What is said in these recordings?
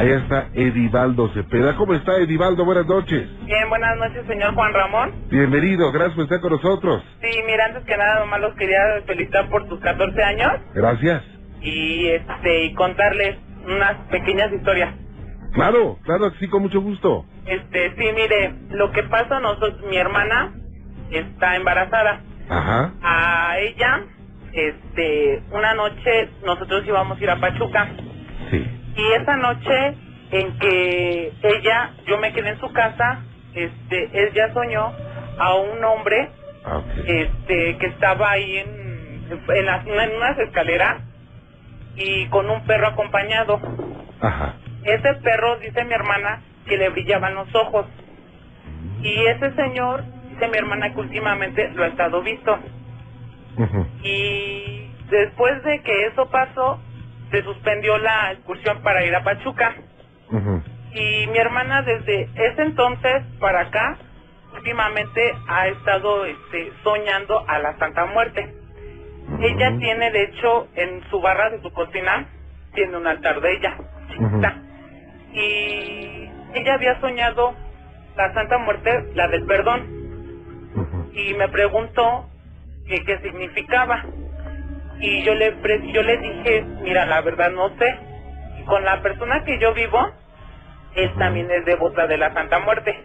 Allá está Edivaldo Cepeda. ¿Cómo está Edivaldo? Buenas noches. Bien, buenas noches, señor Juan Ramón. Bienvenido, gracias por estar con nosotros. Sí, mira, antes que nada, nomás los quería felicitar por tus 14 años Gracias. y este y contarles unas pequeñas historias. Claro, claro, sí, con mucho gusto. Este, sí, mire, lo que pasa, nosotros, mi hermana está embarazada. Ajá. A ella, este, una noche nosotros íbamos a ir a Pachuca Sí. Y esa noche en que ella, yo me quedé en su casa, este, ella soñó a un hombre Ah, este que estaba ahí en, en, las- en unas escaleras y con un perro acompañado. Ajá. Ese perro, dice mi hermana, que le brillaban los ojos. Y ese señor, dice mi hermana, que últimamente lo ha estado visto. Y después de que eso pasó, se suspendió la excursión para ir a Pachuca. Y mi hermana desde ese entonces para acá, últimamente ha estado este, soñando a la Santa Muerte. Ella tiene, de hecho, en su barra de su cocina, tiene un altar de ella, chiquita. Y ella había soñado la Santa Muerte, la del perdón, y me preguntó qué significaba. Y yo le, pre- yo le dije, mira, la verdad no sé. Y con la persona que yo vivo, él también es devota de la Santa Muerte.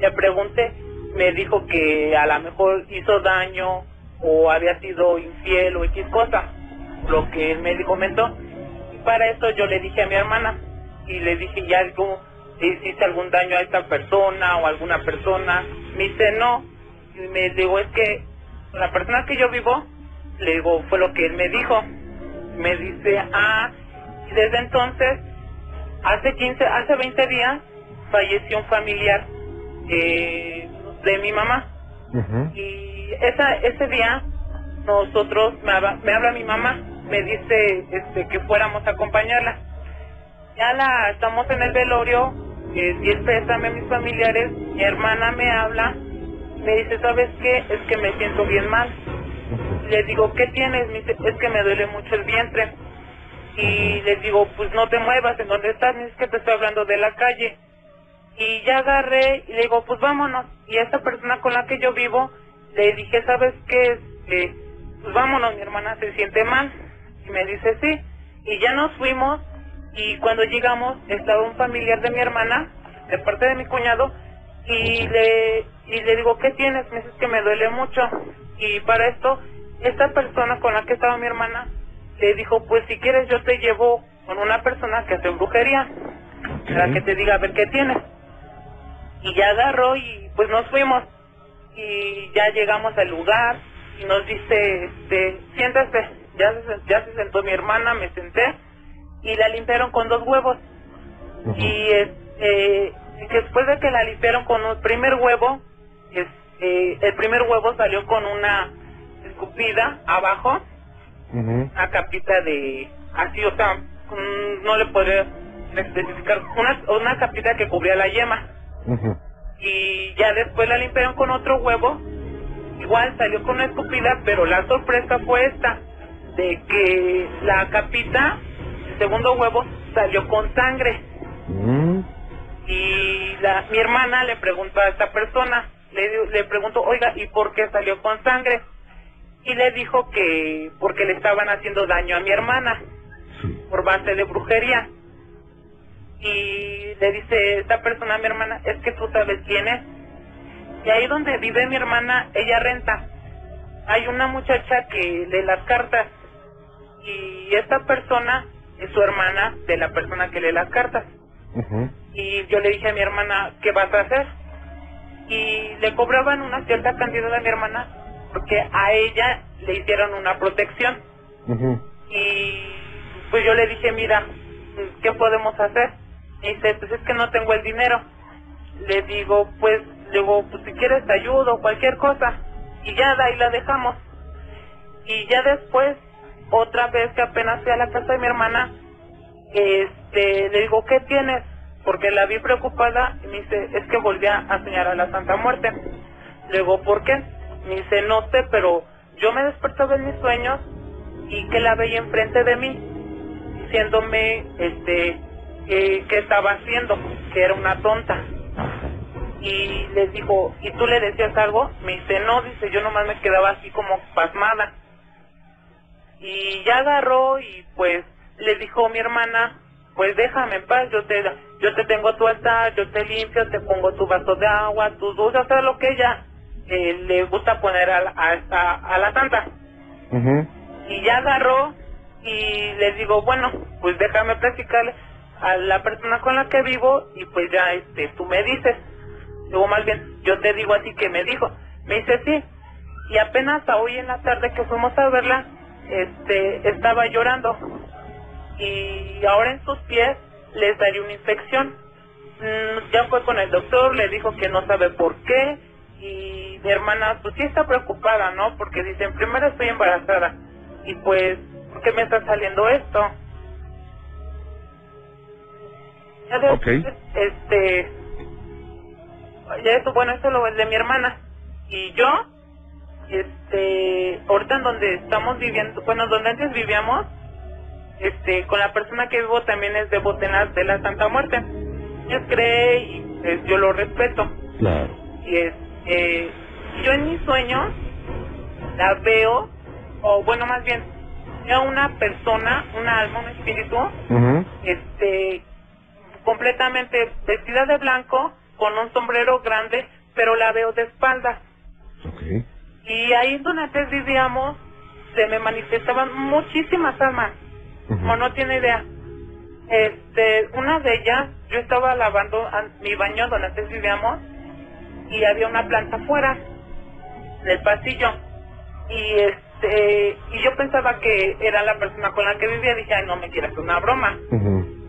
Le pregunté, me dijo que a lo mejor hizo daño o había sido infiel o X cosa, lo que él me comentó. Y para eso yo le dije a mi hermana y le dije, ¿ya algo, hiciste algún daño a esta persona o a alguna persona? Me dice, no. Y me digo, es que la persona que yo vivo, le digo, fue lo que él me dijo. Me dice, ah, y desde entonces, hace 15, hace 20 días, falleció un familiar eh, de mi mamá. Y esa, ese día nosotros, me habla, me habla mi mamá, me dice este, que fuéramos a acompañarla. Ya la estamos en el velorio, eh, di el pésame a mis familiares, mi hermana me habla, me dice, ¿sabes qué? Es que me siento bien mal. Le digo, ¿qué tienes? Me dice, es que me duele mucho el vientre. Y le digo, pues no te muevas, ¿en dónde estás? Me dice, que te estoy hablando de la calle. Y ya agarré y le digo, pues vámonos. Y a esta persona con la que yo vivo, le dije, ¿sabes qué? Este, pues vámonos, mi hermana se siente mal. Y me dice, sí. Y ya nos fuimos y cuando llegamos estaba un familiar de mi hermana, de parte de mi cuñado, y le, y le digo, ¿qué tienes? Me dice "Es que me duele mucho. Y para esto, esta persona con la que estaba mi hermana, le dijo, pues si quieres yo te llevo con una persona que hace brujería, para que te diga a ver qué tienes. Y ya agarró y pues nos fuimos. Y ya llegamos al lugar y nos dice, este, siéntese. Ya se, ya se sentó mi hermana, me senté y la limpiaron con dos huevos. Y este, después de que la limpiaron con un primer huevo, este, el primer huevo salió con una escupida abajo, una capita de, así, o sea, mm, no le podría especificar, una, una capita que cubría la yema. Y ya después la limpiaron con otro huevo, igual salió con una escupida, pero la sorpresa fue esta, de que la capita, el segundo huevo, salió con sangre. Mm. Y la, mi hermana le preguntó a esta persona, le, le preguntó, oiga, ¿y por qué salió con sangre? Y le dijo que porque le estaban haciendo daño a mi hermana Sí. por base de brujería. Y le dice esta persona a mi hermana, es que tú sabes quién es. Y ahí donde vive mi hermana, ella renta. Hay una muchacha que lee las cartas. Y esta persona es su hermana de la persona que lee las cartas. Y yo le dije a mi hermana, ¿qué vas a hacer? Y le cobraban una cierta cantidad a mi hermana porque a ella le hicieron una protección. Y pues yo le dije, mira, ¿qué podemos hacer? Y dice, pues es que no tengo el dinero. Le digo, pues, digo, pues si quieres te ayudo, cualquier cosa. Y ya de ahí la dejamos. Y ya después, otra vez que apenas fui a la casa de mi hermana, este, le digo, ¿qué tienes? Porque la vi preocupada y me dice, es que volví a soñar a la Santa Muerte. Le digo, ¿por qué? Me dice, no sé, pero yo me despertaba en mis sueños y que la veía enfrente de mí. diciéndome este que, estaba haciendo, que era una tonta. Y les dijo, ¿y tú le decías algo? Me dice, no, dice, yo nomás me quedaba así como pasmada. Y ya agarró y pues le dijo mi hermana, pues déjame en paz, yo te, yo te tengo tu altar, yo te limpio, te pongo tu vaso de agua, tus dulces, o sea, lo que ella eh, le gusta poner a, la- a, esta- a la santa. Y ya agarró y le digo, bueno, pues déjame platicarle a la persona con la que vivo y pues ya este tú me dices. Luego más bien, yo te digo así que me dijo. Me dice sí. Y apenas a hoy en la tarde que fuimos a verla, este estaba llorando. Y ahora en sus pies les daría una infección. Mm, ya fue con el doctor, le dijo que no sabe por qué. Y mi hermana, pues sí está preocupada, ¿no? Porque dicen, primero estoy embarazada. Y pues, ¿por qué me está saliendo esto? Ya después, Ok. este, ya eso, bueno, eso lo es de mi hermana. Y yo, este, ahorita en donde estamos viviendo, bueno, donde antes vivíamos, este, con la persona que vivo también es de Botenas de la Santa Muerte. Ella cree y pues, yo lo respeto. Claro. Y es, eh, yo en mis sueños la veo, o bueno, más bien, veo una persona, una alma, un espíritu, este, completamente vestida de blanco, con un sombrero grande, pero la veo de espalda. Ok. Y ahí donde antes vivíamos, se me manifestaban muchísimas almas, Ujú. como no tiene idea. Este, una de ellas, yo estaba lavando an- mi baño donde antes vivíamos, y había una planta afuera del pasillo. Y este, y yo pensaba que era la persona con la que vivía, dije, ay, no me quieras una broma.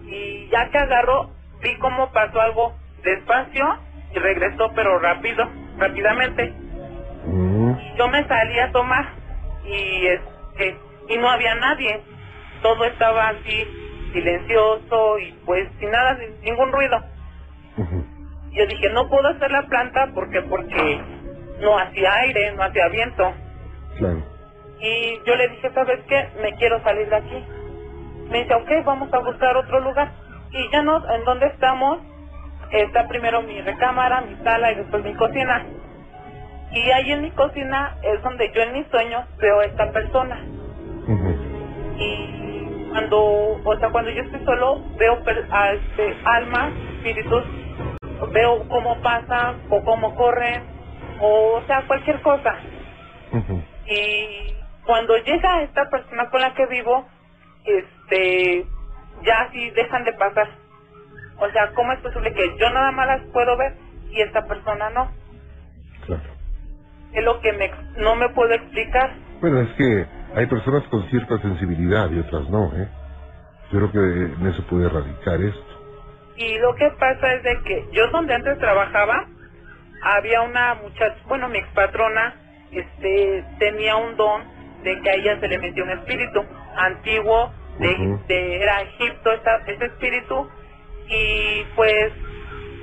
Y ya que agarró, vi cómo pasó algo despacio y regresó, pero rápido, rápidamente. Ujú. Yo me salí a tomar y este y no había nadie. Todo estaba así silencioso y pues sin nada, sin ningún ruido. Ujú. Yo dije, no puedo hacer la planta porque porque no hacía aire, no hacía viento. Claro. Y yo le dije, ¿sabes qué? Me quiero salir de aquí. Me dice, ok, vamos a buscar otro lugar. Y ya no, en donde estamos, está primero mi recámara, mi sala y después mi cocina. Y ahí en mi cocina es donde yo en mis sueños veo a esta persona. Y cuando, o sea, cuando yo estoy solo, veo a este, almas, espíritus, veo cómo pasan o cómo corren, o, o sea, cualquier cosa. Ujú. Y cuando llega esta persona con la que vivo, este, ya así dejan de pasar. O sea, ¿cómo es posible que yo nada más las puedo ver y esta persona no? Claro. Es lo que me, no me puedo explicar. Bueno, es que hay personas con cierta sensibilidad y otras no, ¿eh? Yo creo que en eso puede radicar esto. Y lo que pasa es de que yo donde antes trabajaba, había una muchacha, bueno, mi expatrona, este, tenía un don de que a ella se le metió un espíritu antiguo, de, de- era Egipto esa- ese espíritu, y pues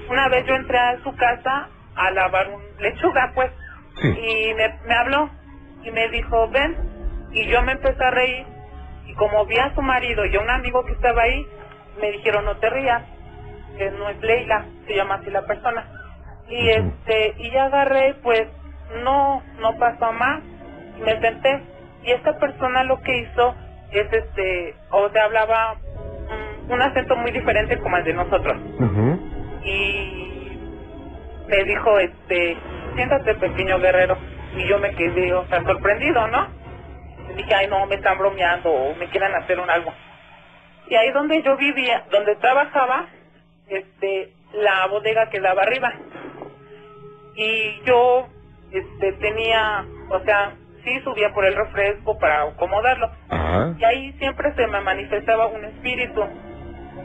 una vez yo entré a su casa a lavar un lechuga, pues, Sí. y me, me habló y me dijo, ven, y yo me empecé a reír, y como vi a su marido y a un amigo que estaba ahí, me dijeron, no te rías, que no es Leila, se llama así la persona. Y este, y ya agarré, pues, no, no pasó más, me senté, y esta persona lo que hizo es este, o sea, hablaba un acento muy diferente como el de nosotros y me dijo, este, siéntate pequeño guerrero. Y yo me quedé, o sea, sorprendido, ¿no? Y dije, ay, no, me están bromeando o me quieren hacer un algo. Y ahí donde yo vivía, donde trabajaba, este, la bodega quedaba arriba. Y yo, este, tenía, o sea, sí subía por el refresco para acomodarlo. Ajá. Y ahí siempre se me manifestaba un espíritu.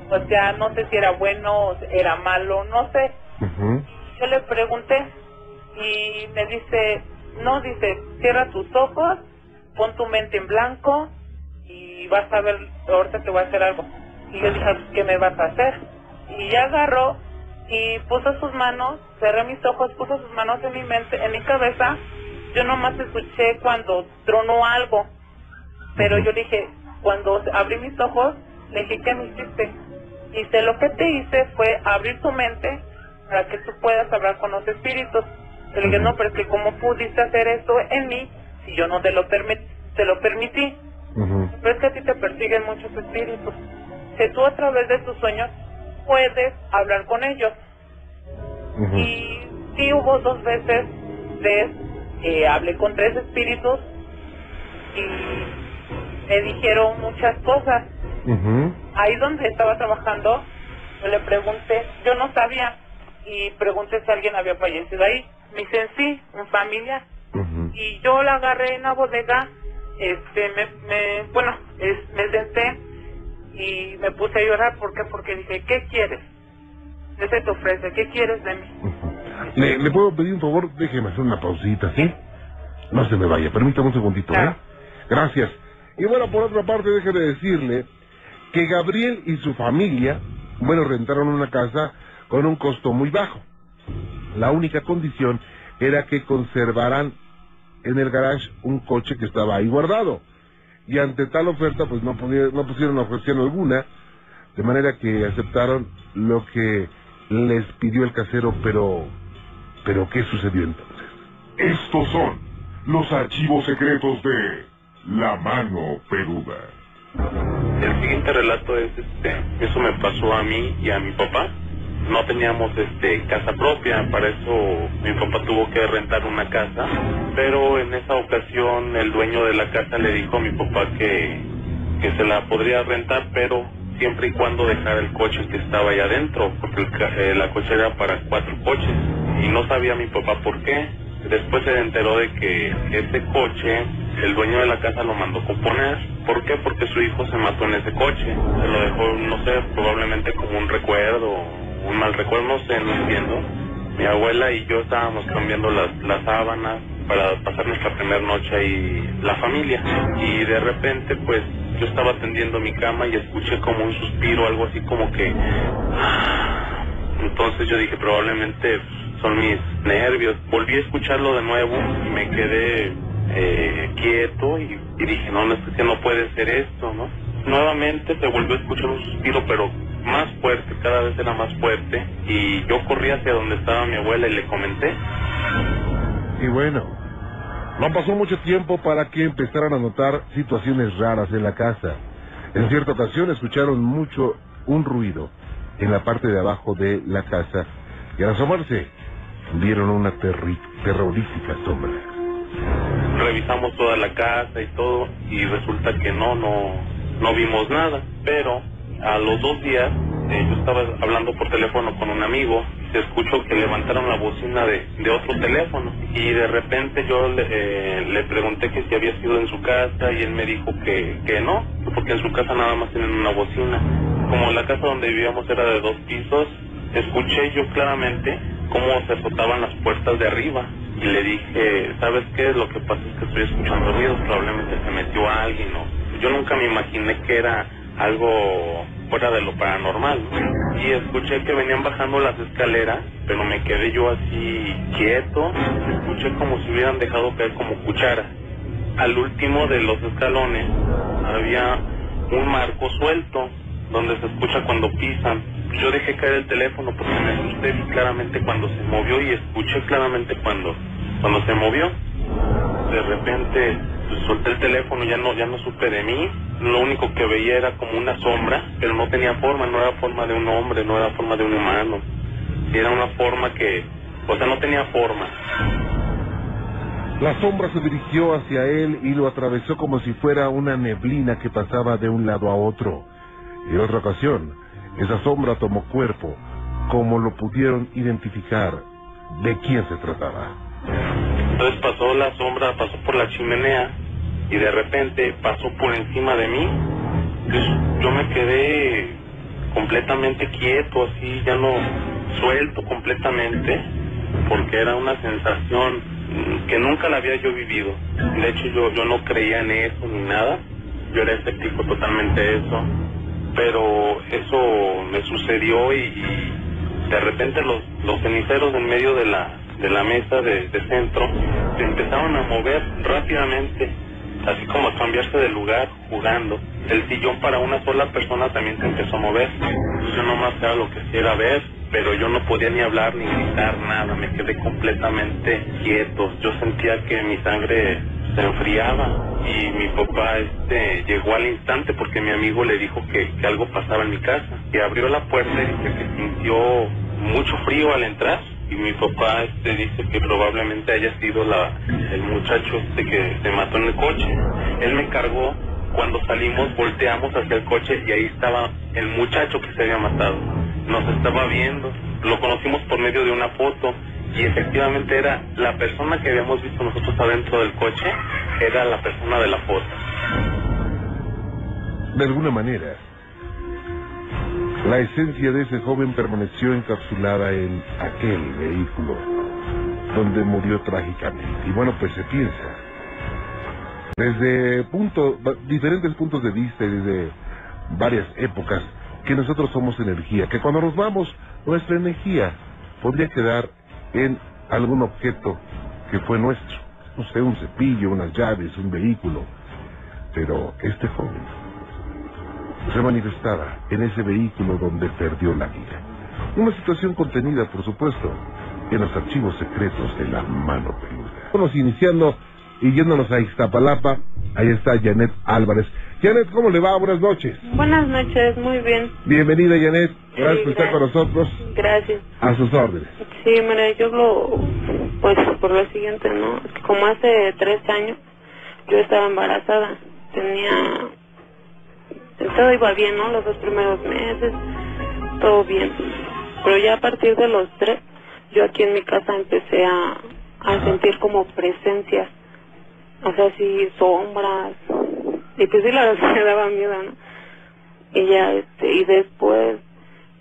O sea, no sé si era bueno era malo, no sé. Ujú. Yo le pregunté y me dice, no, dice, cierra tus ojos, pon tu mente en blanco y vas a ver, ahorita te voy a hacer algo. Y yo dije, ¿qué me vas a hacer? Y ya agarró y puso sus manos, cerré mis ojos, puso sus manos en mi mente, en mi cabeza. Yo nomás escuché cuando tronó algo, pero yo dije, cuando abrí mis ojos, Le dije, ¿qué me hiciste? Dice, lo que te hice fue abrir tu mente para que tú puedas hablar con los espíritus. Le dije, no, pero es que ¿cómo pudiste hacer eso en mí si yo no te lo, te lo permití? Ujú. Pero es que a ti te persiguen muchos espíritus. Que tú a través de tus sueños puedes hablar con ellos. Y sí hubo dos veces de eh, hablé con tres espíritus y me dijeron muchas cosas. Ahí donde estaba trabajando, yo le pregunté, yo no sabía, y pregunté si alguien había fallecido ahí. Me dicen sí, un familiar. Ujú. Y yo la agarré en la bodega, este, me, me bueno, es- y me puse a llorar. ¿Por qué? Porque dije, ¿qué quieres? ¿Qué se te ofrece? ¿Qué quieres de mí? Ujú. ¿Le, le puedo pedir un favor? Déjeme hacer una pausita, ¿sí? No se me vaya, permítame un segundito, ¿eh? Claro. Gracias. Y bueno, por otra parte, déjeme decirle que Gabriel y su familia, bueno, rentaron una casa con un costo muy bajo. La única condición era que conservaran en el garage un coche que estaba ahí guardado. Y ante tal oferta, pues no, no pusieron objeción alguna, de manera que aceptaron lo que les pidió el casero, pero... ¿Pero qué sucedió entonces? Estos son los archivos secretos de La Mano Peluda. El siguiente relato es, este, eso me pasó a mí y a mi papá. No teníamos, este, casa propia, para eso mi papá tuvo que rentar una casa, pero en esa ocasión el dueño de la casa le dijo a mi papá que, que se la podría rentar, pero siempre y cuando dejara el coche que estaba ahí adentro, porque el eh, la coche era para cuatro coches, y no sabía mi papá por qué. Después se enteró de que ese coche, el dueño de la casa lo mandó componer. ¿Por qué? Porque su hijo se mató en ese coche. Se lo dejó, no sé, probablemente como un recuerdo, mal recuerdo, no sé, no entiendo. Mi abuela y yo estábamos cambiando las, las sábanas para pasar nuestra primera noche ahí la familia. Y de repente, pues, yo estaba tendiendo mi cama y escuché como un suspiro, algo así como que... Entonces yo dije, probablemente son mis nervios. Volví a escucharlo de nuevo y me quedé eh, quieto y, y dije, no, no, es que no puede ser esto, ¿no? Nuevamente se volvió a escuchar un suspiro, pero más fuerte, cada vez era más fuerte. Y yo corrí hacia donde estaba mi abuela y le comenté. Y bueno, no pasó mucho tiempo para que empezaran a notar situaciones raras en la casa. En cierta ocasión escucharon mucho un ruido en la parte de abajo de la casa y al asomarse vieron una terrorífica sombra. revisamos toda la casa y todo y resulta que no, no, no vimos nada. Pero a los dos días eh, yo estaba hablando por teléfono con un amigo se escuchó que levantaron la bocina de, de otro teléfono y de repente yo le, eh, le pregunté que si había sido en su casa y él me dijo que, que no, porque en su casa nada más tienen una bocina. Como la casa donde vivíamos era de dos pisos, escuché yo claramente cómo se azotaban las puertas de arriba y le dije, ¿sabes qué? Lo que pasa es que estoy escuchando ruidos, probablemente se metió alguien o... Yo nunca me imaginé que era algo fuera de lo paranormal. ¿no? Y escuché que venían bajando las escaleras, pero me quedé yo así quieto, escuché como si hubieran dejado caer como cuchara. Al último de los escalones había un marco suelto, donde se escucha cuando pisan. Yo dejé caer el teléfono porque me asusté claramente cuando se movió y escuché claramente cuando, cuando se movió. De repente pues, solté el teléfono, ya no, ya no supe de mí. Lo único que veía era como una sombra, pero no tenía forma, no era forma de un hombre, no era forma de un humano. Era una forma que, o sea, no tenía forma. La sombra se dirigió hacia él y lo atravesó como si fuera una neblina que pasaba de un lado a otro. En otra ocasión, esa sombra tomó cuerpo, como lo pudieron identificar de quién se trataba. Entonces pasó la sombra, pasó por la chimenea y de repente pasó por encima de mí. Entonces, yo me quedé completamente quieto, así, ya no suelto completamente, porque era una sensación que nunca la había yo vivido. De hecho, yo, yo no creía en eso ni nada. Yo era escéptico totalmente de eso. Pero eso me sucedió y, y de repente los, los ceniceros en medio de la, de la mesa de, de centro se empezaron a mover rápidamente así como cambiarse de lugar jugando. El sillón para una sola persona también se empezó a mover. Yo nomás era lo que hacía era ver, pero yo no podía ni hablar ni gritar nada, me quedé completamente quieto. Yo sentía que mi sangre se enfriaba y mi papá este llegó al instante porque mi amigo le dijo que, algo pasaba en mi casa. Y abrió la puerta y que sintió mucho frío al entrar y mi papá este dice que probablemente haya sido la el muchacho este que se mató en el coche. Él me cargó cuando salimos volteamos hacia el coche y ahí estaba el muchacho que se había matado. Nos estaba viendo, lo conocimos por medio de una foto y efectivamente era la persona que habíamos visto nosotros adentro del coche, era la persona de la foto. De alguna manera, la esencia de ese joven permaneció encapsulada en aquel vehículo donde murió trágicamente. Y bueno, pues se piensa, desde diferentes puntos de vista y desde varias épocas, que nosotros somos energía, que cuando nos vamos, nuestra energía podría quedar en algún objeto que fue nuestro, no sé, un cepillo, unas llaves, un vehículo, pero este joven se manifestaba en ese vehículo donde perdió la vida. Una situación contenida, por supuesto, en los archivos secretos de la mano peluda. Vamos iniciando y yéndonos a Iztapalapa, ahí está Janet Álvarez. Janet, ¿cómo le va? Buenas noches. Buenas noches, muy bien. Bienvenida, Janet. Gracias Sí, por estar con nosotros. Gracias. A sus órdenes. Sí, mira, yo lo, pues por lo siguiente, ¿no? Como hace tres años yo estaba embarazada, tenía, todo iba bien, ¿no? Los dos primeros meses, todo bien. Pero ya a partir de los tres, yo aquí en mi casa empecé a, a sentir como presencias, o sea, así sombras, y pues sí, la verdad me daba miedo, ¿no? Y ya, este, y después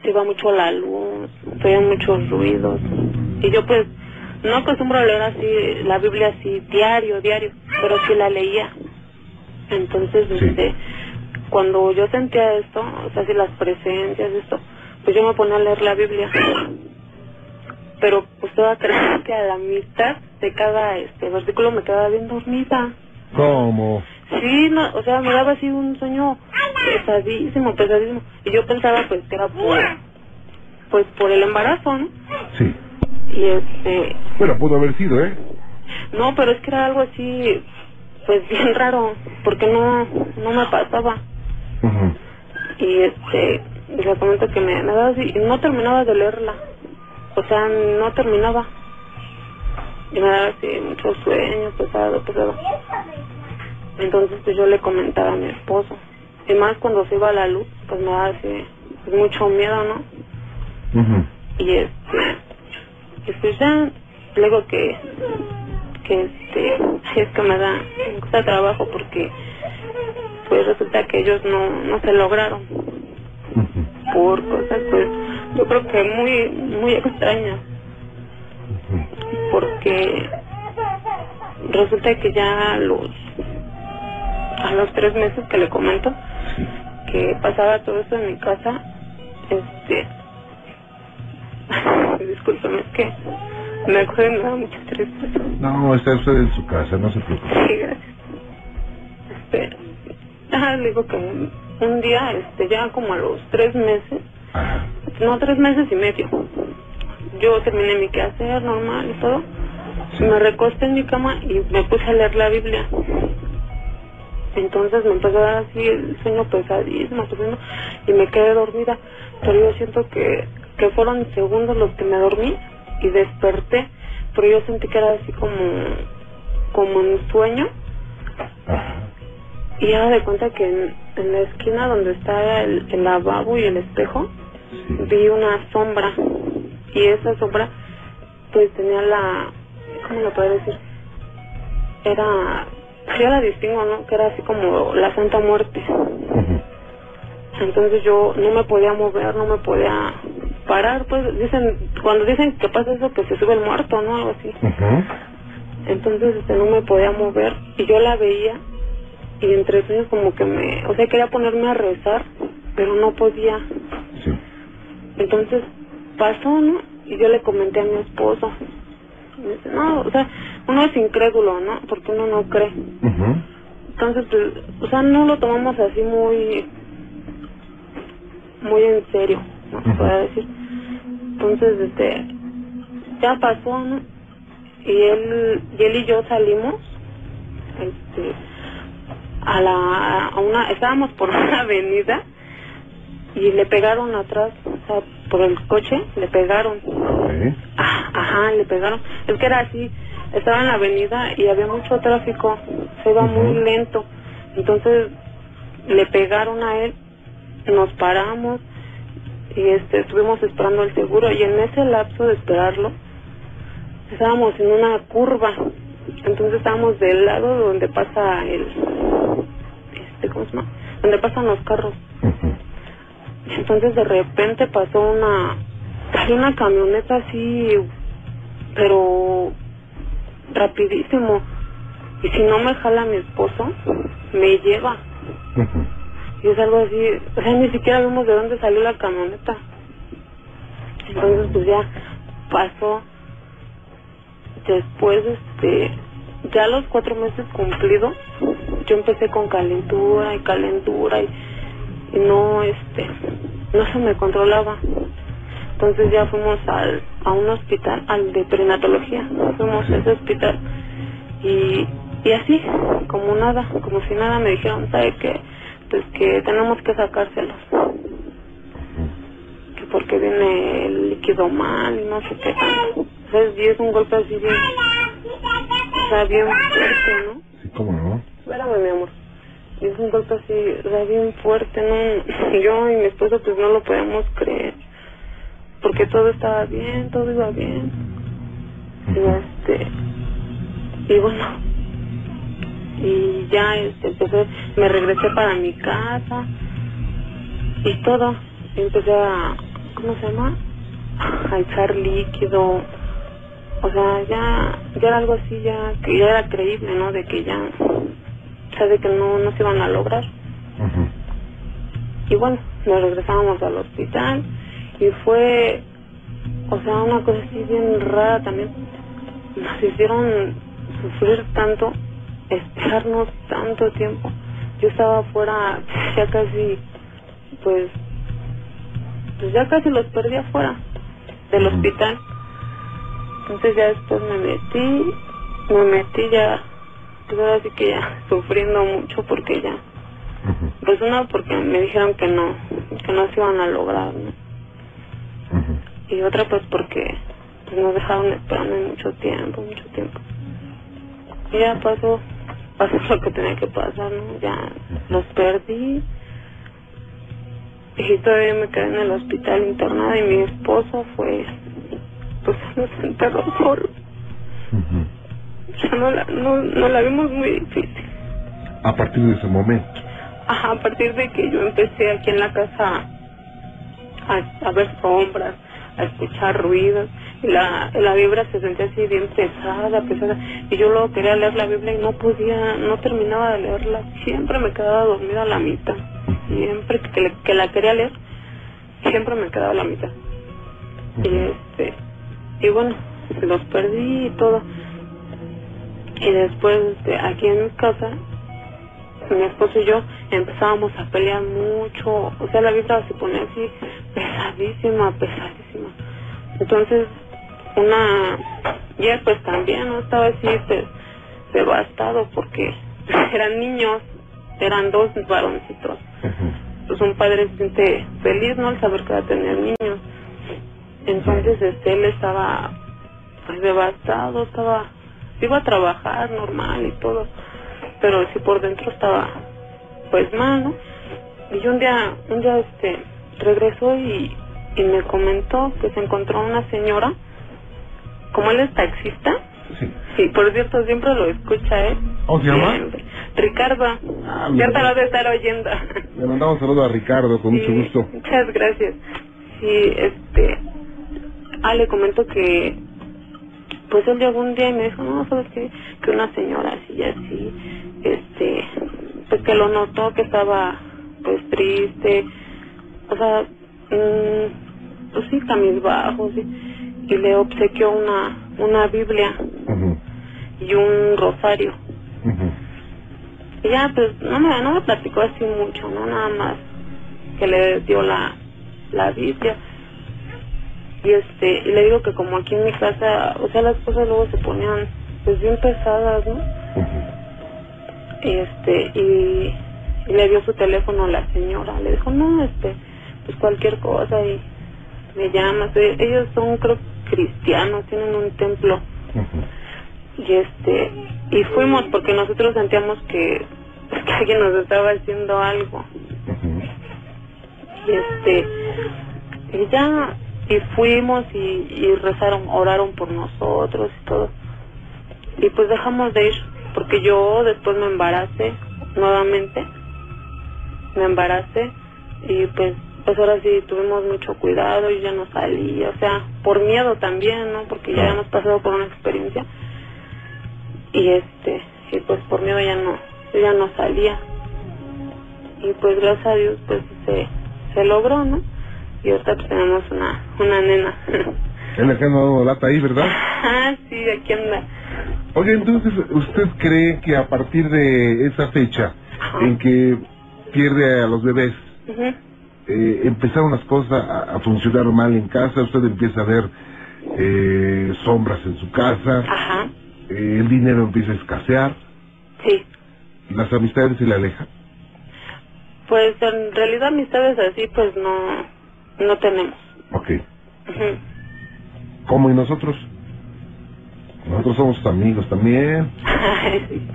se iba mucho la luz, se oían muchos ruidos. Y yo pues no acostumbro a leer así la Biblia así diario, diario, pero sí la leía. Entonces, Sí. este, cuando yo sentía esto, o sea, así las presencias, esto, pues yo me ponía a leer la Biblia. Pero pues a creer que a la mitad de cada este versículo me quedaba bien dormida. ¿Cómo? Sí, no, o sea, me daba así un sueño pesadísimo, pesadísimo. Y yo pensaba pues que era por, pues por el embarazo, ¿no? Sí. Y este, Bueno, pudo haber sido, ¿eh? no, pero es que era algo así, pues bien raro, porque no, no me pasaba. Y este, le comento que me, me daba así, y no terminaba de leerla. O sea, no terminaba. Y me daba así mucho sueño, pesado, pesado. Entonces pues yo le comentaba a mi esposo. Y más cuando se iba la luz, pues me daba así pues, mucho miedo, ¿no? Y este, y pues ya, luego que, que este, es que me da, me cuesta trabajo porque pues resulta que ellos no, no se lograron. Por cosas pues yo creo que muy, muy extrañas. Porque resulta que ya a los a los tres meses que le comento que pasaba todo esto en mi casa este discúlpeme es que me acuerdo y me da mucha tristeza. No, está usted en su casa, no se preocupe. Sí, gracias. Este, ah, le digo que un, un día, este, ya como a los tres meses, Ajá. no, tres meses y medio, yo terminé mi quehacer normal y todo, me recosté en mi cama y me puse a leer la Biblia. Entonces me empezó a dar así el sueño pesadísimo, y me quedé dormida. Pero yo siento que, que fueron segundos los que me dormí y desperté, pero yo sentí que era así como, como en sueño. Ajá. Y ya de cuenta que en, en la esquina donde está el, el lavabo y el espejo, Sí. vi una sombra. Y esa sombra, pues tenía la. ¿Cómo lo puedo decir? Era. Yo la distingo, ¿no? Que era así como la Santa Muerte. Entonces yo no me podía mover, no me podía parar. Pues dicen. Cuando dicen que pasa eso, que se sube el muerto, ¿no? Algo así. Entonces este, no me podía mover y yo la veía y entre sueños como que me, o sea, quería ponerme a rezar, pero no podía. Sí. Entonces pasó, ¿no? Y yo le comenté a mi esposo. Dice, no, o sea, uno es incrédulo, ¿no? Porque uno no cree. Entonces, pues, o sea, no lo tomamos así muy, muy en serio, ¿no? Ujú. puede decir. Entonces, este, ya pasó, ¿no? Y él, y él y yo salimos, este, a la, a una, estábamos por una avenida y le pegaron atrás, o sea, por el coche, le pegaron. Ah, Ajá, le pegaron. Es que era así, estaba en la avenida y había mucho tráfico, se iba muy lento. Entonces le pegaron a él, nos paramos y este estuvimos esperando el seguro y en ese lapso de esperarlo estábamos en una curva. Entonces estábamos del lado donde pasa el este ¿cómo se llama? Donde pasan los carros. Entonces de repente pasó una salió una camioneta así pero rapidísimo. Y si no me jala mi esposo me lleva. Y es algo así o sea ni siquiera vimos de dónde salió la camioneta. Entonces pues ya pasó. Después este ya los cuatro meses cumplidos yo empecé con calentura y calentura y, no este no se me controlaba entonces ya fuimos al, a un hospital al de prenatología fuimos a ese hospital y y así como nada como si nada me dijeron sabe que pues que tenemos que sacárselos que porque viene el líquido mal y no sé qué es un golpe así bien, o sea, bien fuerte, ¿no? Sí, cómo no. Espérame, mi amor. Y es un golpe así, o sea, bien fuerte, ¿no? Yo y mi esposo pues no lo podemos creer. Porque todo estaba bien, todo iba bien. Y este, y bueno, y ya este, empecé, me regresé para mi casa y todo. Y empecé a, ¿cómo se llama? A echar líquido. O sea, ya, ya era algo así, ya, que ya era creíble, ¿no? De que ya, de que no, no se iban a lograr. Y bueno, nos regresamos al hospital y fue, o sea, una cosa así bien rara también. Nos hicieron sufrir tanto, esperarnos tanto tiempo. Yo estaba afuera, ya casi, pues, pues ya casi los perdí afuera del hospital. Entonces ya después me metí, me metí ya, pues ahora sí que ya sufriendo mucho porque ya pues una porque me dijeron que no, que no se iban a lograr, ¿no? Y otra pues porque pues nos dejaron esperando mucho tiempo, mucho tiempo. Y ya pasó, pasó lo que tenía que pasar, ¿no? Ya los perdí. Y todavía me quedé en el hospital internada y mi esposo fue, pues nos enterró. O sea, no la, no, no la vimos muy difícil. A partir de ese momento. Ajá, a partir de que yo empecé aquí en la casa a, a ver sombras, a escuchar ruidos, la, la vibra se sentía así bien pesada, pesada, y yo luego quería leer la Biblia y no podía, no terminaba de leerla, siempre me quedaba dormida a la mitad, siempre que, que la quería leer, siempre me quedaba a la mitad. Y este, y bueno, los perdí y todo. Y después, este, aquí en mi casa, mi esposo y yo empezábamos a pelear mucho, o sea, la vibra se ponía así pesadísima, pesadísima. Entonces, una, y él pues también, ¿no? Estaba así de- devastado porque eran niños, eran dos varoncitos. Pues un padre se siente feliz, ¿no? Al saber que va a tener niños. Entonces, este, él estaba pues devastado, estaba, iba a trabajar normal y todo, pero sí por dentro estaba pues mal, ¿no? Y yo un día, un día este, regresó y, y me comentó que se encontró una señora, como él es taxista, Sí. sí, por cierto, siempre lo escucha él. ¿Cómo se llama? Siempre. Ricardo, Ah, ya te mira. lo de estar oyendo. Le mandamos saludo a Ricardo, con mucho gusto. Muchas gracias. Sí, este. Ah, le comento que. Pues él llegó un día y me dijo, no, ¿sabes qué? Que una señora así y así, este. Pues que lo notó que estaba, pues triste. O sea, mm, pues sí, cabizbajo, sí. Y le obsequió una, una Biblia y un rosario. Ujú. Y ya, pues, no me, no me platicó así mucho, ¿no? Nada más que le dio la, la Biblia. Y este, y le digo que como aquí en mi casa, o sea, las cosas luego se ponían, pues, bien pesadas, ¿no? Y este, y, y le dio su teléfono a la señora. Le dijo, no, este, pues cualquier cosa y me llamas. Ellos son, creo, cristianos, tienen un templo. Y este, y fuimos porque nosotros sentíamos que, que alguien nos estaba haciendo algo. Y este, y ya, y fuimos y, y rezaron, oraron por nosotros y todo. Y pues dejamos de ir, porque yo después me embaracé nuevamente, me embaracé y pues, pues ahora sí tuvimos mucho cuidado y ya no salí, o sea, por miedo también, ¿no? Porque ya hemos pasado por una experiencia y este, y pues por miedo ya no, yo ya no salía. Y pues gracias a Dios pues se, se logró, ¿no? Y ahorita pues tenemos una, una nena. Es la que anda dando lata ahí, ¿verdad? ah, sí, aquí anda. Oye, entonces, ¿usted cree que a partir de esa fecha en que pierde a los bebés, eh, empezaron las cosas a, a funcionar mal en casa? Usted empieza a ver eh, sombras en su casa, Ajá, eh, el dinero empieza a escasear, sí. las amistades se le alejan. Pues en realidad amistades así pues no, no tenemos. Ok. ¿Cómo y nosotros? Nosotros somos amigos también.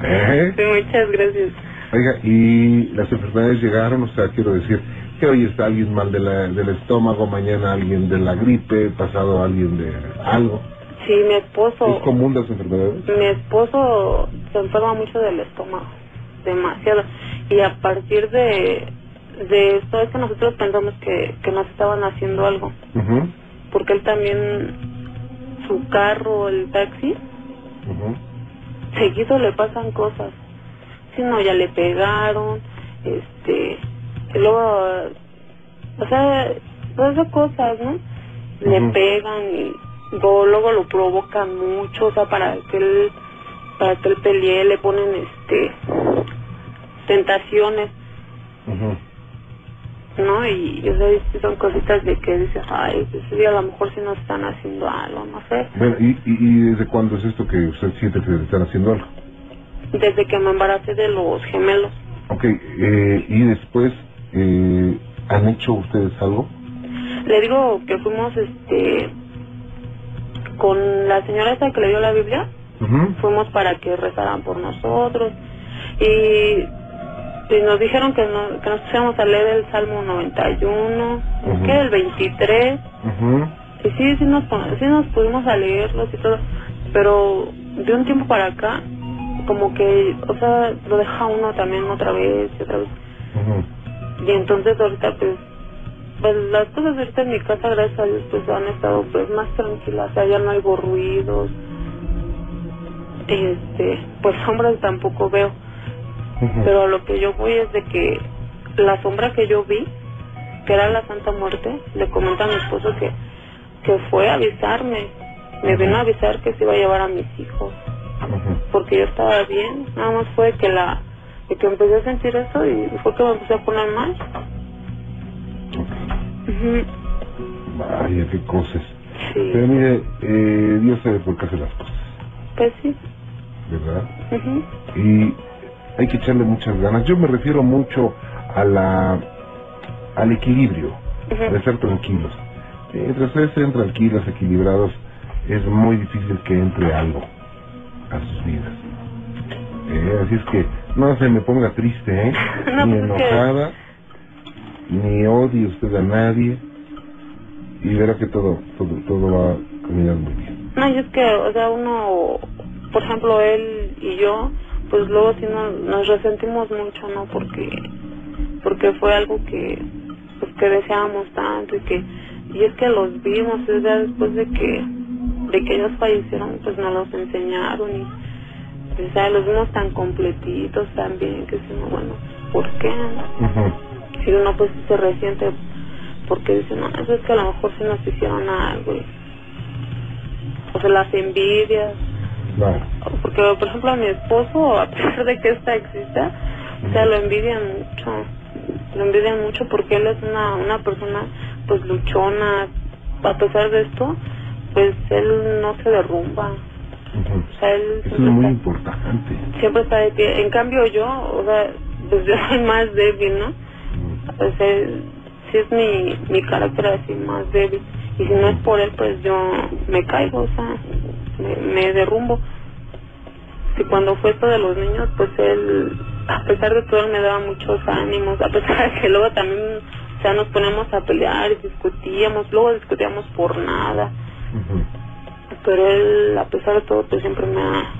¿Eh? Sí, muchas gracias. Oiga, y las enfermedades llegaron, o sea, quiero decir, que hoy está alguien mal de la- del estómago, mañana alguien de la gripe, pasado alguien de algo. Sí, mi esposo, ¿Es común las enfermedades? mi esposo se enferma mucho del estómago, demasiado. Y a partir de, de esto es que nosotros pensamos que, que nos estaban haciendo algo. Porque él también, su carro, el taxi, seguido le pasan cosas. Si no, ya le pegaron, este, luego, o sea, todas esas cosas, ¿no? Le pegan y luego, luego lo provocan mucho, o sea, para que él, para que él pelee, le ponen, este, tentaciones, Ujú. ¿No? Y, y, o sea, son cositas de que dices, ay, pues sí, a lo mejor sí nos están haciendo algo, no sé. Bueno, ¿y, y, y desde cuándo es esto que usted siente que le están haciendo algo? Desde que me embaracé de los gemelos. Ok, eh, y después, eh, ¿han hecho ustedes algo? Le digo que fuimos, este, con la señora esa que le dio la Biblia, fuimos para que rezaran por nosotros y, y nos dijeron que, no, que nos pusiéramos a leer el Salmo 91, Ujú. que el 23, Ujú. y sí, sí nos, sí nos pudimos a leerlos y todo, pero de un tiempo para acá, como que, o sea, lo deja uno también otra vez y otra vez. Y entonces ahorita pues, pues las cosas ahorita en mi casa, gracias a Dios, pues han estado pues más tranquilas, o sea, ya no hay ruidos. Este, pues sombras tampoco veo, Pero a lo que yo voy es de que la sombra que yo vi, que era la Santa Muerte, le comenta a mi esposo que, que fue a avisarme, me vino a avisar que se iba a llevar a mis hijos, porque yo estaba bien, nada más fue que la de que empecé a sentir eso y fue que me empecé a poner mal. Vaya, qué cosas. Sí, Pero mire, eh, Dios sabe por qué hace las cosas, pues sí. ¿verdad? Y hay que echarle muchas ganas. Yo me refiero mucho a la al equilibrio, Ujú. de ser tranquilos. Mientras ustedes estén tranquilos, equilibrados, es muy difícil que entre algo a sus vidas. Eh, así es que no se me ponga triste, ¿eh? No, ni pues que- enojada, ni odie usted a nadie, y verá que todo, todo, todo va a caminar muy bien. No, y es que, o sea, uno, por ejemplo, él y yo, pues luego sí nos, nos resentimos mucho, ¿no? Porque, porque fue algo que, pues que deseábamos tanto y que, y es que los vimos, o sea, después de que, de que ellos fallecieron, pues nos los enseñaron y, o sea, los vimos tan completitos también, que decimos, bueno, ¿por qué? no? Ujú. Y uno pues se resiente porque dice, no, eso es que a lo mejor sí nos hicieron algo. y- O sea, las envidias. Claro. Porque, por ejemplo, a mi esposo, a pesar de que esta exista, O sea, lo envidian mucho. Lo envidian mucho porque él es una, una persona pues luchona. A pesar de esto, pues él no se derrumba. O sea, él Eso es muy está- importante. siempre está de pie. En cambio yo, o sea, pues yo soy más débil, ¿no? O sea, sí es mi, mi carácter así más débil. Y si no es por él, pues yo me caigo, o sea, me, me derrumbo. Y cuando fue esto de los niños, pues él, a pesar de todo, él me daba muchos ánimos, a pesar de que luego también, o sea, nos poníamos a pelear y discutíamos, luego discutíamos por nada pero él a pesar de todo pues siempre me ha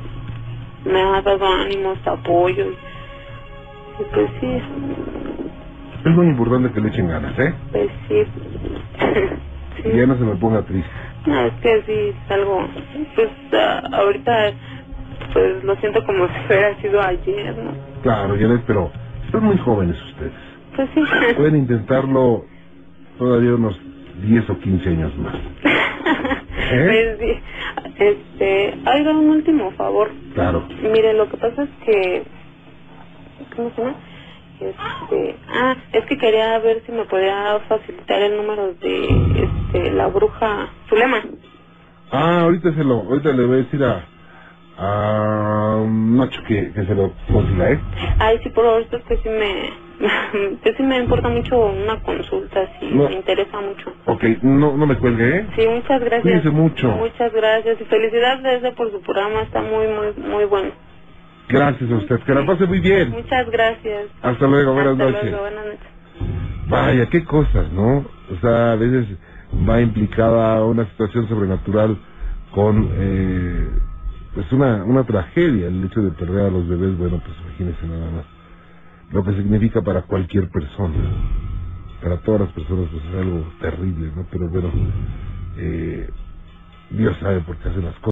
me ha dado ánimos apoyo y, y pues sí Es muy importante que le echen ganas, ¿eh? pues sí sí ya no se me ponga triste. No es que sí es algo pues ah, ahorita pues lo siento como si hubiera sido ayer no Claro, ves, pero son muy jóvenes ustedes. pues sí Pueden intentarlo todavía unos 10 o 15 años más. ¿Eh? pues este oiga un último favor Claro. Mire, lo que pasa es que... ¿Cómo se llama? Este, ah, es que quería ver si me podía facilitar el número de este, la bruja Zulema. Ah, ahorita se lo, ahorita le voy a decir a, a Nacho que, que se lo consiga, ¿eh? Ay, sí, por esto es que sí me... que sí me importa mucho una consulta, sí, No. me interesa mucho. Ok, no, no me cuelgue, ¿eh? Sí, muchas gracias. Cuídese mucho. Muchas gracias y felicidades por su programa, está muy, muy, muy bueno. Gracias a usted, que la pase muy bien. Muchas gracias. Hasta luego, buenas Hasta noches. luego, buenas noches. Vaya, qué cosas, ¿no? O sea, a veces va implicada una situación sobrenatural con, eh, pues una, una tragedia, el hecho de perder a los bebés, bueno, pues imagínense nada más lo que significa para cualquier persona. Para todas las personas, pues es algo terrible, ¿no? Pero bueno, eh, Dios sabe por qué hace las cosas.